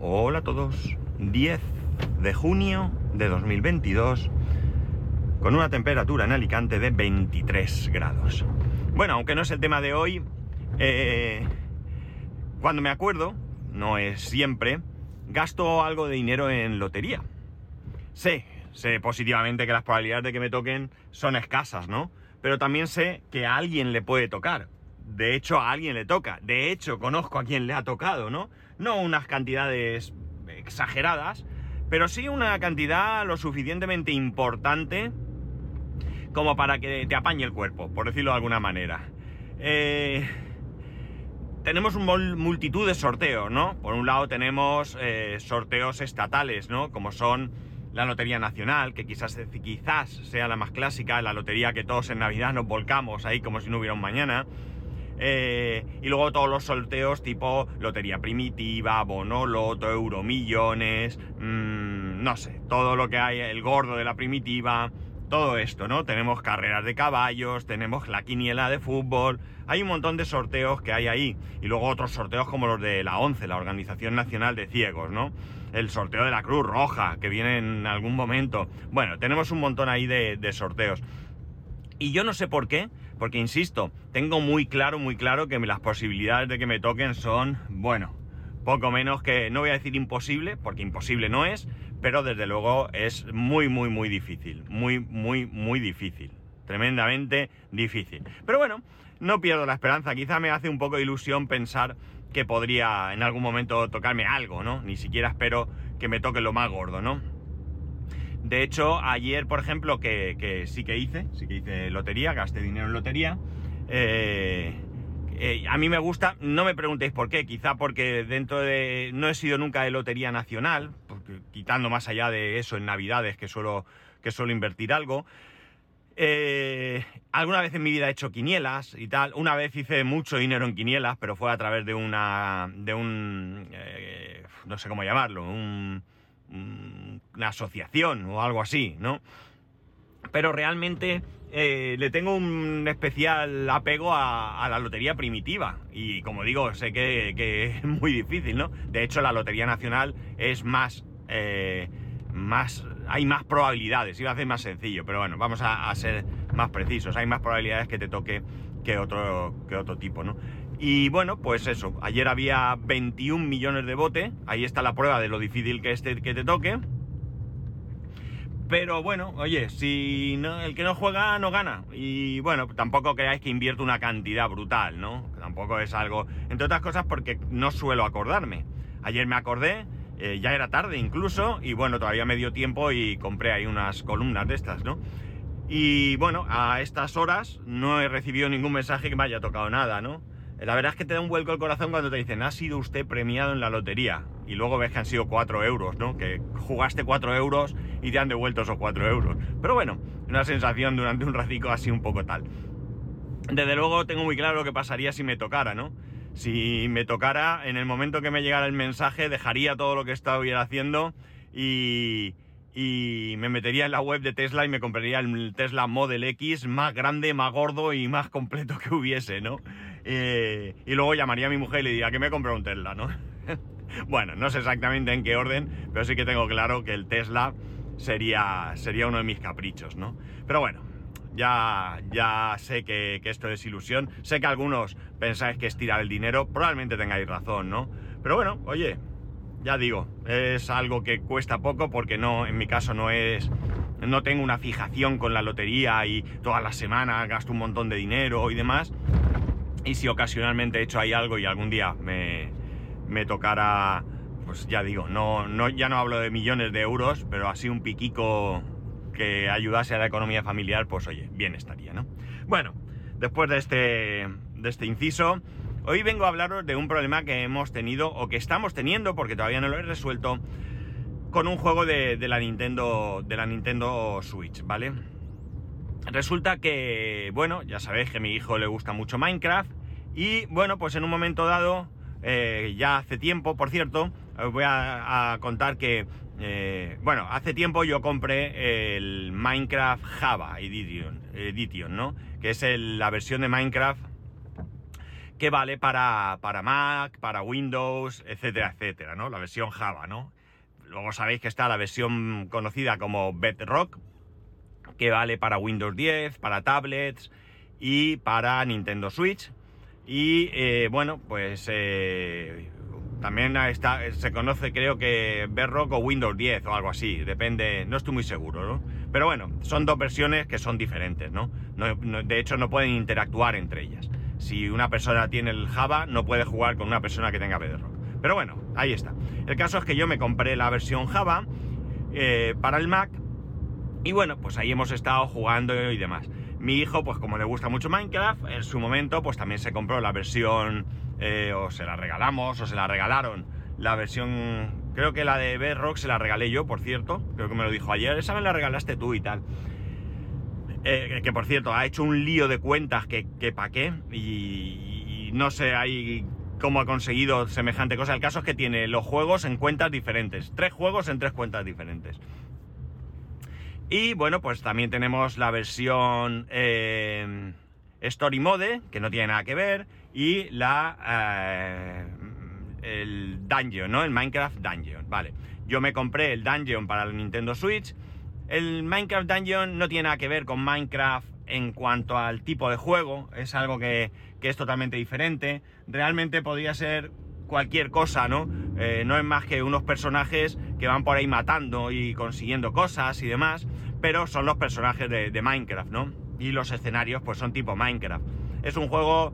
Hola a todos. 10 de junio de 2022 con una temperatura en Alicante de 23 grados. Bueno, aunque no es el tema de hoy, eh, cuando me acuerdo, no es siempre, gasto algo de dinero en lotería. Sé, sé positivamente que las probabilidades de que me toquen son escasas, ¿no? Pero también sé que a alguien le puede tocar. De hecho, a alguien le toca. De hecho, conozco a quien le ha tocado, ¿no? No unas cantidades exageradas, pero sí una cantidad lo suficientemente importante como para que te apañe el cuerpo, por decirlo de alguna manera. Eh, tenemos un multitud de sorteos, ¿no? Por un lado tenemos eh, sorteos estatales, ¿no? Como son la Lotería Nacional, que quizás, quizás sea la más clásica, la lotería que todos en Navidad nos volcamos ahí como si no hubiera un mañana. Eh, y luego todos los sorteos tipo Lotería Primitiva, Bonoloto, Euromillones, mmm, no sé, todo lo que hay, el gordo de la primitiva, todo esto, ¿no? Tenemos carreras de caballos, tenemos la quiniela de fútbol, hay un montón de sorteos que hay ahí. Y luego otros sorteos como los de la ONCE, la Organización Nacional de Ciegos, ¿no? El sorteo de la Cruz Roja, que viene en algún momento. Bueno, tenemos un montón ahí de sorteos. Y yo no sé por qué, porque insisto, tengo muy claro, muy claro que las posibilidades de que me toquen son, bueno, poco menos que, no voy a decir imposible, porque imposible no es, pero desde luego es muy, muy, muy difícil. Muy, muy, muy difícil. Tremendamente difícil. Pero bueno, no pierdo la esperanza. Quizá me hace un poco de ilusión pensar que podría en algún momento tocarme algo, ¿no? Ni siquiera espero que me toque lo más gordo, ¿no? De hecho, ayer, por ejemplo, que, sí que hice, sí que hice lotería, gasté dinero en lotería. Eh, eh, a mí me gusta, no me preguntéis por qué, quizá porque dentro de. No he sido nunca de lotería nacional, porque, quitando más allá de eso en Navidades, que suelo, que suelo invertir algo. Eh, alguna vez en mi vida he hecho quinielas y tal. Una vez hice mucho dinero en quinielas, pero fue a través de una. de un. no sé cómo llamarlo, un una asociación o algo así, ¿no? Pero realmente eh, le tengo un especial apego a, la lotería primitiva. Y como digo, sé que, es muy difícil, ¿no? De hecho, la Lotería Nacional es más. Eh, más. Hay más probabilidades, iba a ser más sencillo, pero bueno, vamos a, a, ser más precisos. Hay más probabilidades que te toque que otro, que otro tipo, ¿no? Y bueno, pues eso, ayer había 21 millones de bote, ahí está la prueba de lo difícil que es que te toque. Pero bueno, oye, si el que no juega no gana. Y bueno, tampoco creáis que invierto una cantidad brutal, ¿no? Tampoco es algo. Entre otras cosas porque no suelo acordarme. Ayer me acordé, eh, ya era tarde incluso, y bueno, todavía me dio tiempo y compré ahí unas columnas de estas, ¿no? Y bueno, a estas horas no he recibido ningún mensaje que me haya tocado nada, ¿no? La verdad es que te da un vuelco el corazón cuando te dicen, ha sido usted premiado en la lotería. Y luego ves que han sido 4 euros, ¿no? Que jugaste 4 euros y te han devuelto esos 4 euros. Pero bueno, una sensación durante un ratico así un poco tal. Desde luego tengo muy claro lo que pasaría si me tocara, ¿no? Si me tocara, en el momento que me llegara el mensaje, dejaría todo lo que estaba haciendo y, y me metería en la web de Tesla y me compraría el Tesla Model X más grande, más gordo y más completo que hubiese, ¿no? Eh, y luego llamaría a mi mujer y le diría que me comprado un Tesla, ¿no? bueno, no sé exactamente en qué orden, pero sí que tengo claro que el Tesla sería, sería uno de mis caprichos, ¿no? Pero bueno, ya, ya sé que, que, esto es ilusión, sé que algunos pensáis que es tirar el dinero, probablemente tengáis razón, ¿no? Pero bueno, oye, ya digo, es algo que cuesta poco porque no, en mi caso no es, no tengo una fijación con la lotería y todas las semanas gasto un montón de dinero y demás. Y si ocasionalmente he hecho ahí algo y algún día me, me tocara, pues ya digo, no, no, ya no hablo de millones de euros, pero así un piquico que ayudase a la economía familiar, pues oye, bien estaría, ¿no? Bueno, después de este, de este inciso, hoy vengo a hablaros de un problema que hemos tenido o que estamos teniendo, porque todavía no lo he resuelto, con un juego de, de la Nintendo, de la Nintendo Switch, ¿vale? Resulta que, bueno, ya sabéis que a mi hijo le gusta mucho Minecraft y bueno, pues en un momento dado, eh, ya hace tiempo, por cierto, os voy a, contar que, eh, bueno, hace tiempo yo compré el Minecraft Java Edition, Edition ¿no? Que es la versión de Minecraft que vale para, para Mac, para Windows, etcétera, etcétera, ¿no? La versión Java, ¿no? Luego sabéis que está la versión conocida como Bedrock, que vale para Windows 10, para tablets y para Nintendo Switch. Y eh, bueno, pues eh, también se conoce creo que Bedrock o Windows 10 o algo así, depende, no estoy muy seguro, ¿no? Pero bueno, son dos versiones que son diferentes, ¿no? de hecho no pueden interactuar entre ellas. Si una persona tiene el Java, no puede jugar con una persona que tenga Bedrock. Pero bueno, ahí está. El caso es que yo me compré la versión Java eh, para el Mac y bueno, pues ahí hemos estado jugando y demás. Mi hijo, pues como le gusta mucho Minecraft, en su momento pues también se compró la versión, eh, o se la regalamos, o se la regalaron, la versión, creo que la de Bedrock se la regalé yo, por cierto, creo que me lo dijo ayer, esa me la regalaste tú y tal. Eh, que por cierto, ha hecho un lío de cuentas que, que pa' qué, y, y no sé ahí cómo ha conseguido semejante cosa. El caso es que tiene los juegos en cuentas diferentes, tres juegos en tres cuentas diferentes. Y bueno, pues también tenemos la versión eh, Story Mode, que no tiene nada que ver, y la eh, el Dungeon, ¿no? El Minecraft Dungeon, vale. Yo me compré el Dungeon para el Nintendo Switch. El Minecraft Dungeon no tiene nada que ver con Minecraft en cuanto al tipo de juego, es algo que, que es totalmente diferente. Realmente podría ser cualquier cosa, ¿no? Eh, no es más que unos personajes que van por ahí matando y consiguiendo cosas y demás, pero son los personajes de, Minecraft, ¿no? Y los escenarios pues son tipo Minecraft. Es un juego,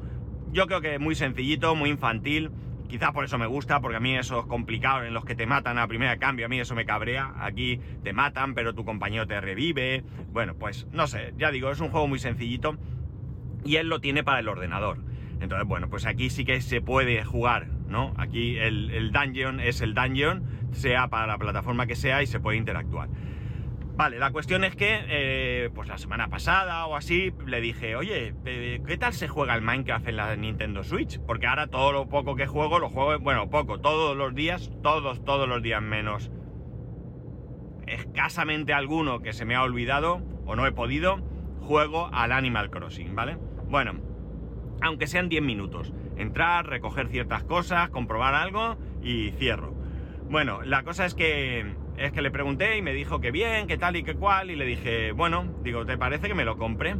yo creo que muy sencillito, muy infantil, quizás por eso me gusta, porque a mí esos complicados en los que te matan a primera cambio, a mí eso me cabrea. Aquí te matan, pero tu compañero te revive. Bueno, pues no sé, ya digo, es un juego muy sencillito y él lo tiene para el ordenador. Entonces, bueno, pues aquí sí que se puede jugar, ¿no? Aquí el, dungeon es el dungeon, sea para la plataforma que sea y se puede interactuar. Vale, la cuestión es que, eh, pues la semana pasada o así, le dije, oye, ¿qué tal se juega el Minecraft en la Nintendo Switch? Porque ahora todo lo poco que juego, lo juego, bueno, poco, todos los días, todos, todos los días menos. Escasamente alguno que se me ha olvidado o no he podido, juego al Animal Crossing, ¿vale? Bueno, aunque sean 10 minutos. Entrar, recoger ciertas cosas, comprobar algo y cierro. Bueno, la cosa es que es que le pregunté y me dijo que bien, que tal y que cual, y le dije, bueno, digo, ¿te parece que me lo compre?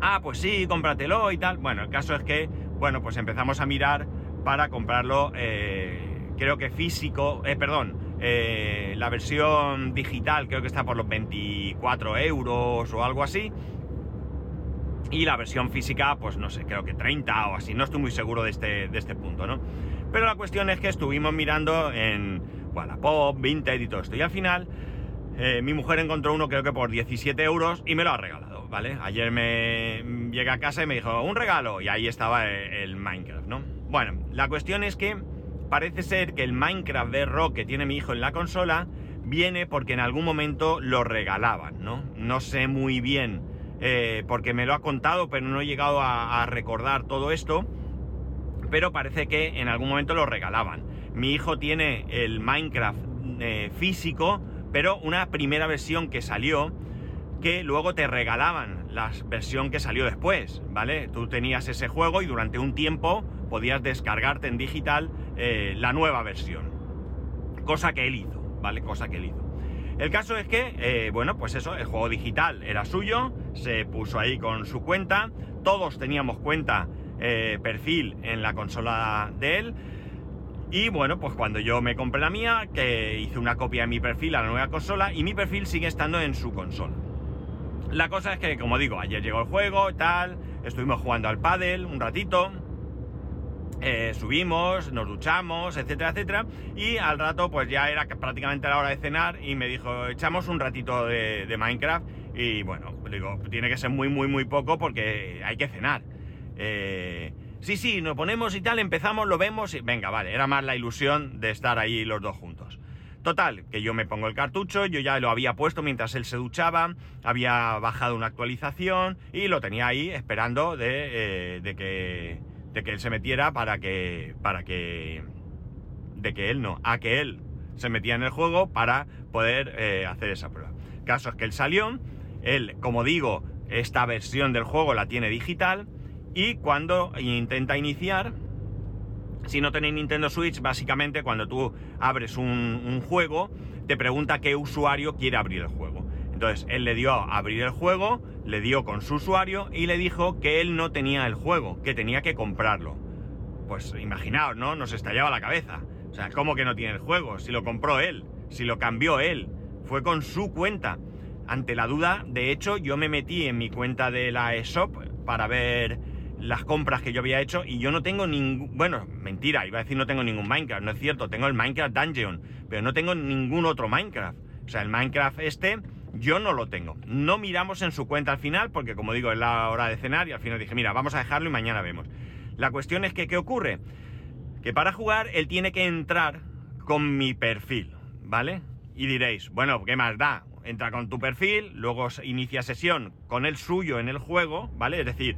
Ah, pues sí, cómpratelo y tal. Bueno, el caso es que, bueno, pues empezamos a mirar para comprarlo, eh, creo que físico, eh, perdón, eh, la versión digital creo que está por los 24 euros o algo así. Y la versión física, pues no sé, creo que 30 o así, no estoy muy seguro de este, de este punto, ¿no? Pero la cuestión es que estuvimos mirando en Wallapop, Vinted y todo esto. Y al final, eh, mi mujer encontró uno creo que por 17 euros y me lo ha regalado, ¿vale? Ayer me llegué a casa y me dijo, un regalo, y ahí estaba el, Minecraft, ¿no? Bueno, la cuestión es que parece ser que el Minecraft de rock que tiene mi hijo en la consola viene porque en algún momento lo regalaban, ¿no? No sé muy bien eh, porque me lo ha contado, pero no he llegado a, recordar todo esto. Pero parece que en algún momento lo regalaban. Mi hijo tiene el Minecraft eh, físico, pero una primera versión que salió que luego te regalaban la versión que salió después, ¿vale? Tú tenías ese juego y durante un tiempo podías descargarte en digital eh, la nueva versión. Cosa que él hizo, ¿vale? Cosa que él hizo. El caso es que, eh, bueno, pues eso, el juego digital era suyo, se puso ahí con su cuenta, todos teníamos cuenta, eh, perfil en la consola de él. Y bueno, pues cuando yo me compré la mía, que hice una copia de mi perfil a la nueva consola y mi perfil sigue estando en su consola. La cosa es que, como digo, ayer llegó el juego, tal, estuvimos jugando al pádel un ratito, eh, subimos, nos duchamos, etcétera, etcétera. Y al rato, pues ya era prácticamente la hora de cenar y me dijo, echamos un ratito de, Minecraft. Y bueno, digo, tiene que ser muy, muy, muy poco porque hay que cenar. Eh, sí, sí, nos ponemos y tal, empezamos, lo vemos y venga, vale, era más la ilusión de estar ahí los dos juntos. Total, que yo me pongo el cartucho, yo ya lo había puesto mientras él se duchaba, había bajado una actualización y lo tenía ahí esperando de, eh, que de que él se metiera para que, para que, de que él no, a que él se metía en el juego para poder eh, hacer esa prueba. caso es que él salió, él, como digo, esta versión del juego la tiene digital y cuando intenta iniciar, si no tenéis Nintendo Switch, básicamente cuando tú abres un, juego, te pregunta qué usuario quiere abrir el juego. Entonces él le dio a abrir el juego, le dio con su usuario y le dijo que él no tenía el juego, que tenía que comprarlo. Pues imaginaos, ¿no? Nos estallaba la cabeza. O sea, ¿cómo que no tiene el juego? Si lo compró él, si lo cambió él, fue con su cuenta. Ante la duda, de hecho, yo me metí en mi cuenta de la eShop para ver las compras que yo había hecho y yo no tengo ningún... Bueno, mentira, iba a decir no tengo ningún Minecraft, no es cierto, tengo el Minecraft Dungeon, pero no tengo ningún otro Minecraft. O sea, el Minecraft este yo no lo tengo. No miramos en su cuenta al final porque como digo es la hora de cenar y al final dije, mira, vamos a dejarlo y mañana vemos. La cuestión es que, ¿qué ocurre? Que para jugar él tiene que entrar con mi perfil, ¿vale? Y diréis, bueno, ¿qué más da? Entra con tu perfil, luego inicia sesión con el suyo en el juego, ¿vale? Es decir,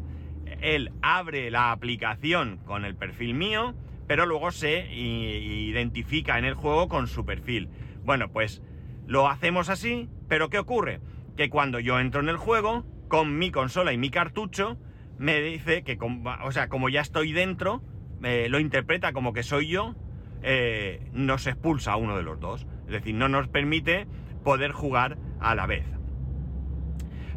él abre la aplicación con el perfil mío, pero luego se identifica en el juego con su perfil. Bueno, pues lo hacemos así, pero ¿qué ocurre? Que cuando yo entro en el juego, con mi consola y mi cartucho, me dice que, o sea, como ya estoy dentro, eh, lo interpreta como que soy yo, eh, nos expulsa uno de los dos. Es decir, no nos permite poder jugar a la vez.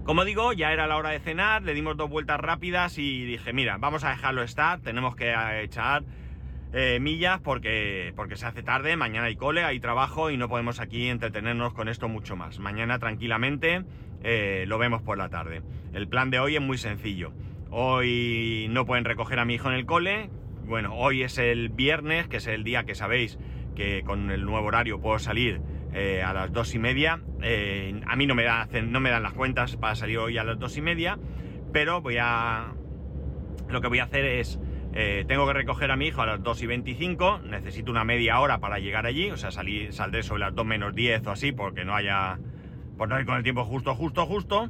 Como digo, ya era la hora de cenar, le dimos dos vueltas rápidas y dije, mira, vamos a dejarlo estar, tenemos que echar eh, millas porque, porque se hace tarde, mañana hay cole, hay trabajo y no podemos aquí entretenernos con esto mucho más. Mañana tranquilamente eh, lo vemos por la tarde. El plan de hoy es muy sencillo. Hoy no pueden recoger a mi hijo en el cole. Bueno, hoy es el viernes, que es el día que sabéis que con el nuevo horario puedo salir eh, a las dos y media. Eh, a mí no me, da, no me dan las cuentas para salir hoy a las dos y media, pero voy a... Lo que voy a hacer es... Eh, tengo que recoger a mi hijo a las 2 y 25, necesito una media hora para llegar allí, o sea, salir, saldré sobre las 2 menos 10 o así, porque no haya... por no ir con el tiempo justo, justo, justo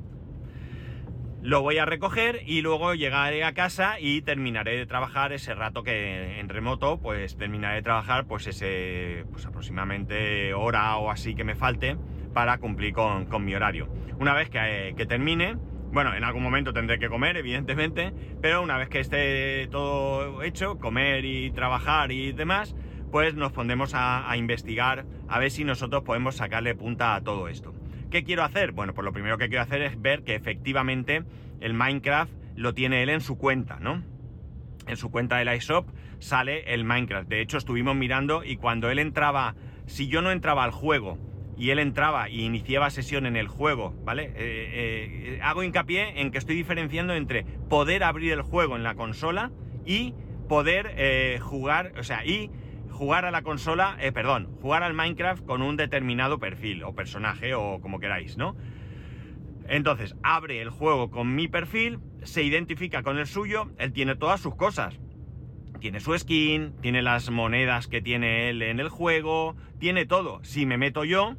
lo voy a recoger y luego llegaré a casa y terminaré de trabajar ese rato que en remoto, pues terminaré de trabajar pues ese, pues aproximadamente hora o así que me falte para cumplir con, mi horario. Una vez que, termine, bueno, en algún momento tendré que comer, evidentemente, pero una vez que esté todo hecho, comer y trabajar y demás, pues nos pondremos a investigar a ver si nosotros podemos sacarle punta a todo esto. ¿Qué quiero hacer? Bueno, pues lo primero que quiero hacer es ver que efectivamente el Minecraft lo tiene él en su cuenta, ¿no? En su cuenta del iShop sale el Minecraft. De hecho, estuvimos mirando y cuando él entraba, si yo no entraba al juego y él entraba y iniciaba sesión en el juego, ¿vale? Eh, eh, hago hincapié en que estoy diferenciando entre poder abrir el juego en la consola y poder eh, jugar, o sea, y jugar a la consola, eh, perdón, jugar al Minecraft con un determinado perfil o personaje o como queráis, ¿no? Entonces, abre el juego con mi perfil, se identifica con el suyo, él tiene todas sus cosas. Tiene su skin, tiene las monedas que tiene él en el juego, tiene todo. Si me meto yo,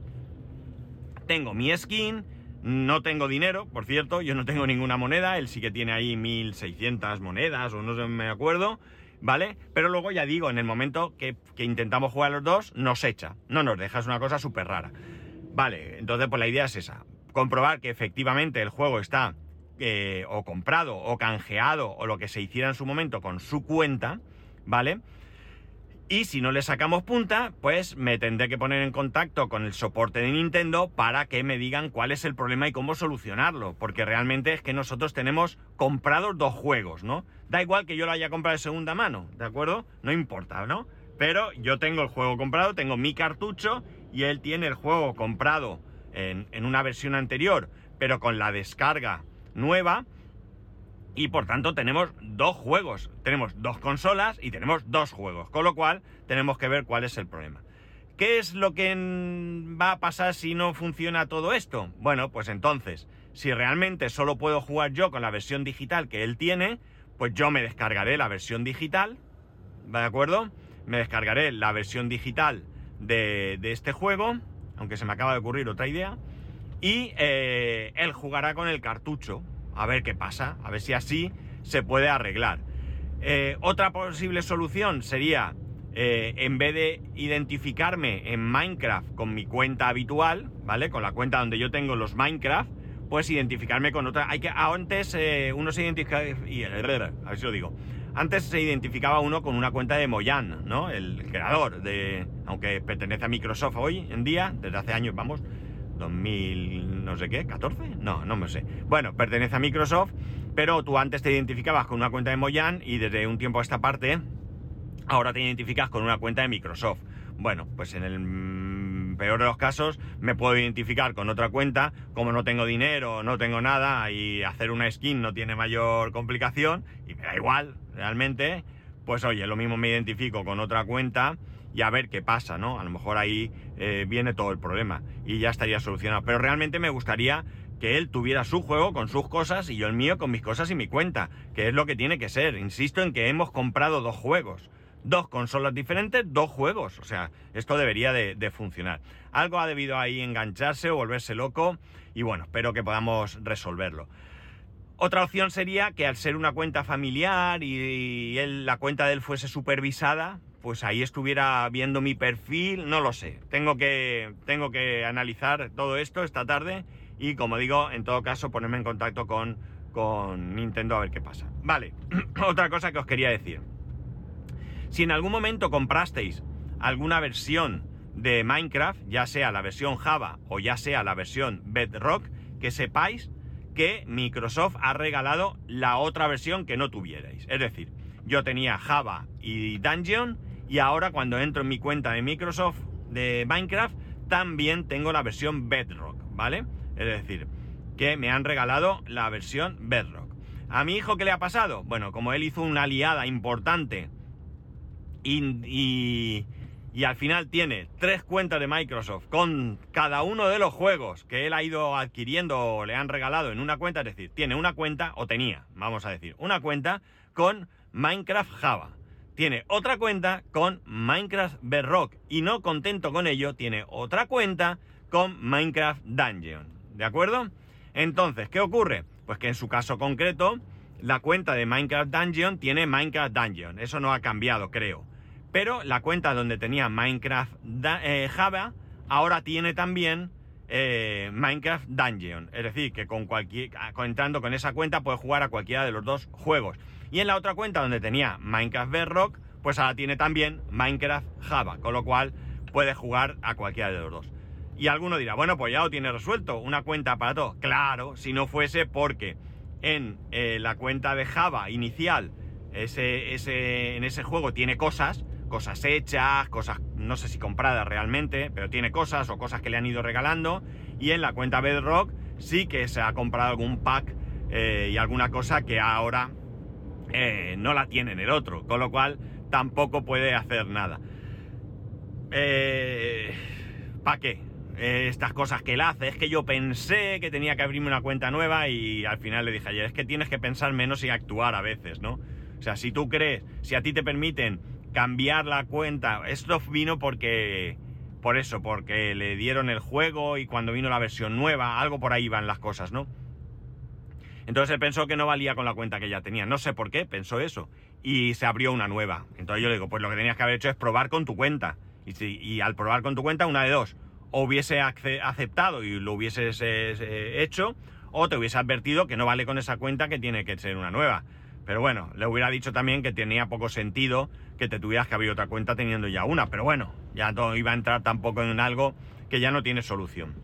tengo mi skin, no tengo dinero, por cierto, yo no tengo ninguna moneda, él sí que tiene ahí 1600 monedas o no me acuerdo. ¿Vale? Pero luego ya digo, en el momento que, intentamos jugar los dos, nos echa, no nos deja, es una cosa súper rara. Vale, entonces pues la idea es esa, comprobar que efectivamente el juego está eh, o comprado o canjeado o lo que se hiciera en su momento con su cuenta, ¿vale? Y si no le sacamos punta, pues me tendré que poner en contacto con el soporte de Nintendo para que me digan cuál es el problema y cómo solucionarlo. Porque realmente es que nosotros tenemos comprados dos juegos, ¿no? Da igual que yo lo haya comprado de segunda mano, ¿de acuerdo? No importa, ¿no? Pero yo tengo el juego comprado, tengo mi cartucho y él tiene el juego comprado en, en una versión anterior, pero con la descarga nueva y por tanto tenemos dos juegos, tenemos dos consolas y tenemos dos juegos, con lo cual tenemos que ver cuál es el problema. ¿Qué es lo que va a pasar si no funciona todo esto? Bueno, pues entonces, si realmente solo puedo jugar yo con la versión digital que él tiene, pues yo me descargaré la versión digital, ¿de acuerdo? Me descargaré la versión digital de, este juego, aunque se me acaba de ocurrir otra idea, y eh, él jugará con el cartucho, a ver qué pasa, a ver si así se puede arreglar. Eh, otra posible solución sería, eh, en vez de identificarme en Minecraft con mi cuenta habitual, ¿vale? Con la cuenta donde yo tengo los Minecraft, pues identificarme con otra. Hay que antes eh, uno se identifica y a ver si lo digo. Antes se identificaba uno con una cuenta de Moyan, ¿no? El creador de, aunque pertenece a Microsoft hoy en día, desde hace años, vamos, 2000 no sé qué, 14, no, no me sé. Bueno, pertenece a Microsoft, pero tú antes te identificabas con una cuenta de Moyan y desde un tiempo a esta parte ahora te identificas con una cuenta de Microsoft. Bueno, pues en el peor de los casos, me puedo identificar con otra cuenta, como no tengo dinero, no tengo nada y hacer una skin no tiene mayor complicación y me da igual, realmente, pues oye, lo mismo me identifico con otra cuenta y a ver qué pasa, ¿no? A lo mejor ahí eh, viene todo el problema y ya estaría solucionado. Pero realmente me gustaría que él tuviera su juego con sus cosas y yo el mío con mis cosas y mi cuenta, que es lo que tiene que ser. Insisto en que hemos comprado dos juegos dos consolas diferentes, dos juegos. O sea, esto debería de, funcionar. Algo ha debido ahí engancharse o volverse loco y bueno, espero que podamos resolverlo. Otra opción sería que al ser una cuenta familiar y, la cuenta de él fuese supervisada, pues ahí estuviera viendo mi perfil, no lo sé. Tengo que, tengo que analizar todo esto esta tarde y como digo, en todo caso ponerme en contacto con, con Nintendo a ver qué pasa. Vale, otra cosa que os quería decir. Si en algún momento comprasteis alguna versión de Minecraft, ya sea la versión Java o ya sea la versión Bedrock, que sepáis que Microsoft ha regalado la otra versión que no tuvierais. Es decir, yo tenía Java y Dungeon y ahora cuando entro en mi cuenta de Microsoft de Minecraft también tengo la versión Bedrock, ¿vale? Es decir, que me han regalado la versión Bedrock. ¿A mi hijo qué le ha pasado? Bueno, como él hizo una aliada importante y, al final tiene tres cuentas de Microsoft con cada uno de los juegos que él ha ido adquiriendo o le han regalado en una cuenta, es decir, tiene una cuenta, o tenía, vamos a decir, una cuenta con Minecraft Java. Tiene otra cuenta con Minecraft Bedrock y no contento con ello, tiene otra cuenta con Minecraft Dungeon. ¿De acuerdo? Entonces, ¿qué ocurre? Pues que en su caso concreto, la cuenta de Minecraft Dungeon tiene Minecraft Dungeon. Eso no ha cambiado, creo. Pero la cuenta donde tenía Minecraft eh, Java ahora tiene también eh, Minecraft Dungeon. Es decir, que con entrando con esa cuenta puede jugar a cualquiera de los dos juegos. Y en la otra cuenta donde tenía Minecraft Bedrock, pues ahora tiene también Minecraft Java, con lo cual puede jugar a cualquiera de los dos. Y alguno dirá, bueno, pues ya lo tiene resuelto, una cuenta para todo. Claro, si no fuese porque en eh, la cuenta de Java inicial, ese, ese, en ese juego tiene cosas, cosas hechas, cosas no sé si compradas realmente, pero tiene cosas o cosas que le han ido regalando. Y en la cuenta Bedrock sí que se ha comprado algún pack eh, y alguna cosa que ahora eh, no la tiene en el otro, con lo cual tampoco puede hacer nada. Eh, ¿Para qué? estas cosas que él hace. Es que yo pensé que tenía que abrirme una cuenta nueva y al final le dije ayer, es que tienes que pensar menos y actuar a veces, ¿no? O sea, si tú crees, si a ti te permiten cambiar la cuenta. Esto vino porque... Por eso, porque le dieron el juego y cuando vino la versión nueva, algo por ahí van las cosas, ¿no? Entonces él pensó que no valía con la cuenta que ya tenía. No sé por qué, pensó eso. Y se abrió una nueva. Entonces yo le digo, pues lo que tenías que haber hecho es probar con tu cuenta. Y, si, y al probar con tu cuenta, una de dos. O hubiese aceptado y lo hubieses eh, hecho, o te hubiese advertido que no vale con esa cuenta que tiene que ser una nueva. Pero bueno, le hubiera dicho también que tenía poco sentido que te tuvieras que abrir otra cuenta teniendo ya una. Pero bueno, ya no iba a entrar tampoco en algo que ya no tiene solución.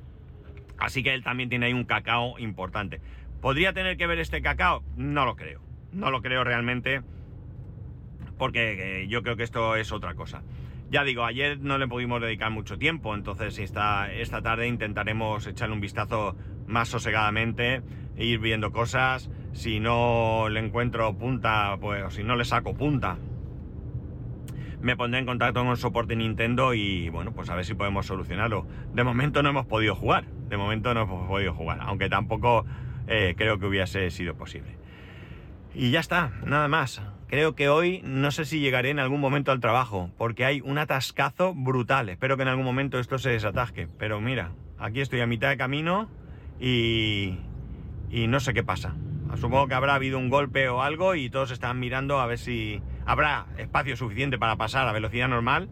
Así que él también tiene ahí un cacao importante. ¿Podría tener que ver este cacao? No lo creo. No lo creo realmente. Porque eh, yo creo que esto es otra cosa. Ya digo, ayer no le pudimos dedicar mucho tiempo, entonces esta, esta tarde intentaremos echarle un vistazo más sosegadamente, e ir viendo cosas si no le encuentro punta, pues si no le saco punta, me pondré en contacto con soporte Nintendo y bueno, pues a ver si podemos solucionarlo. De momento no hemos podido jugar, de momento no hemos podido jugar, aunque tampoco eh, creo que hubiese sido posible. Y ya está, nada más. Creo que hoy no sé si llegaré en algún momento al trabajo, porque hay un atascazo brutal. Espero que en algún momento esto se desatasque. Pero mira, aquí estoy a mitad de camino y, y no sé qué pasa. Supongo que habrá habido un golpe o algo y todos están mirando a ver si habrá espacio suficiente para pasar a velocidad normal,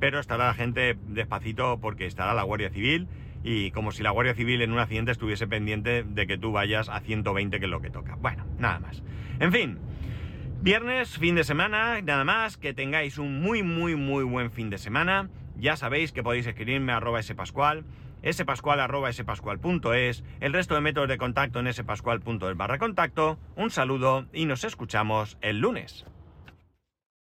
pero estará la gente despacito porque estará la Guardia Civil y como si la Guardia Civil en un accidente estuviese pendiente de que tú vayas a 120, que es lo que toca. Bueno, nada más. En fin, viernes, fin de semana, nada más, que tengáis un muy, muy, muy buen fin de semana. Ya sabéis que podéis escribirme a arroba spascual, spascual arroba spascual.es, el resto de métodos de contacto en spascual.es barra contacto. Un saludo y nos escuchamos el lunes.